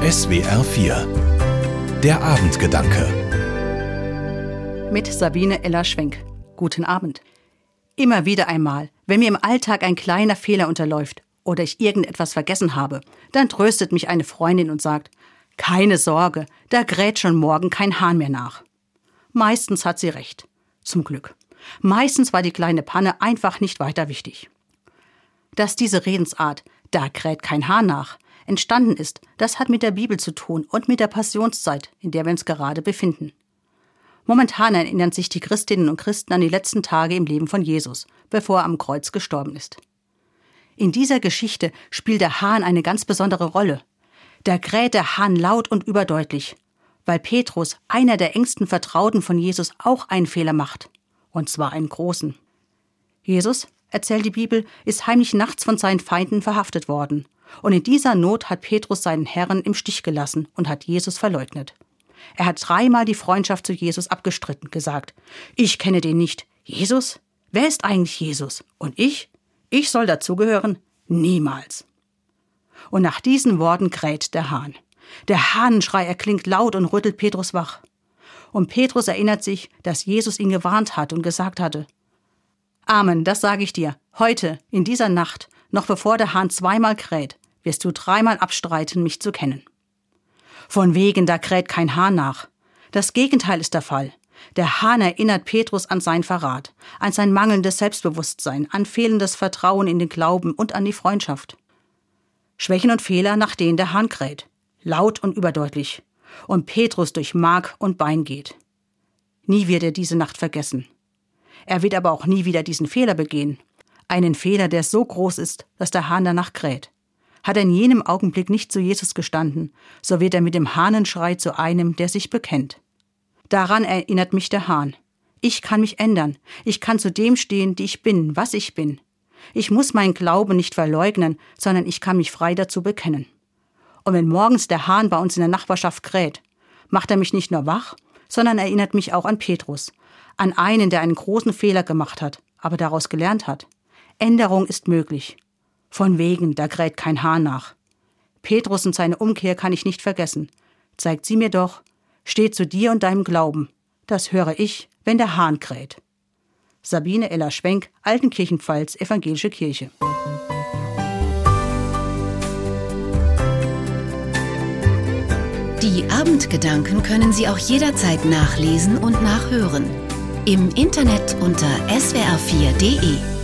SWR 4 Der Abendgedanke Mit Sabine Eller-Schwenk. Guten Abend. Immer wieder einmal, wenn mir im Alltag ein kleiner Fehler unterläuft oder ich irgendetwas vergessen habe, dann tröstet mich eine Freundin und sagt, keine Sorge, da gräht schon morgen kein Hahn mehr nach. Meistens hat sie recht. Zum Glück. Meistens war die kleine Panne einfach nicht weiter wichtig. Dass diese Redensart, da kräht kein Hahn nach, entstanden ist, das hat mit der Bibel zu tun und mit der Passionszeit, in der wir uns gerade befinden. Momentan erinnern sich die Christinnen und Christen an die letzten Tage im Leben von Jesus, bevor er am Kreuz gestorben ist. In dieser Geschichte spielt der Hahn eine ganz besondere Rolle. Da kräht der Hahn laut und überdeutlich, weil Petrus, einer der engsten Vertrauten von Jesus, auch einen Fehler macht. Und zwar einen großen. Jesus, erzählt die Bibel, ist heimlich nachts von seinen Feinden verhaftet worden und in dieser Not hat Petrus seinen Herrn im Stich gelassen und hat Jesus verleugnet. Er hat dreimal die Freundschaft zu Jesus abgestritten, gesagt, ich kenne den nicht. Jesus? Wer ist eigentlich Jesus? Und ich? Ich soll dazugehören? Niemals. Und nach diesen Worten kräht der Hahn. Der Hahnenschrei erklingt laut und rüttelt Petrus wach. Und Petrus erinnert sich, dass Jesus ihn gewarnt hat und gesagt hatte, Amen, das sage ich dir, heute, in dieser Nacht, noch bevor der Hahn zweimal kräht, wirst du dreimal abstreiten, mich zu kennen. Von wegen, da kräht kein Hahn nach. Das Gegenteil ist der Fall. Der Hahn erinnert Petrus an sein Verrat, an sein mangelndes Selbstbewusstsein, an fehlendes Vertrauen in den Glauben und an die Freundschaft. Schwächen und Fehler, nach denen der Hahn kräht. Laut und überdeutlich. Und Petrus durch Mark und Bein geht. Nie wird er diese Nacht vergessen. Er wird aber auch nie wieder diesen Fehler begehen. Einen Fehler, der so groß ist, dass der Hahn danach kräht. Hat er in jenem Augenblick nicht zu Jesus gestanden, so wird er mit dem Hahnenschrei zu einem, der sich bekennt. Daran erinnert mich der Hahn. Ich kann mich ändern. Ich kann zu dem stehen, die ich bin, was ich bin. Ich muss meinen Glauben nicht verleugnen, sondern ich kann mich frei dazu bekennen. Und wenn morgens der Hahn bei uns in der Nachbarschaft kräht, macht er mich nicht nur wach, sondern erinnert mich auch an Petrus, an einen, der einen großen Fehler gemacht hat, aber daraus gelernt hat. Änderung ist möglich. Von wegen, da kräht kein Hahn nach. Petrus und seine Umkehr kann ich nicht vergessen. Zeigt sie mir doch, steht zu dir und deinem Glauben. Das höre ich, wenn der Hahn kräht. Sabine Ella Schwenk, Altenkirchenpfalz, Evangelische Kirche. Die Abendgedanken können Sie auch jederzeit nachlesen und nachhören. Im Internet unter swr4.de.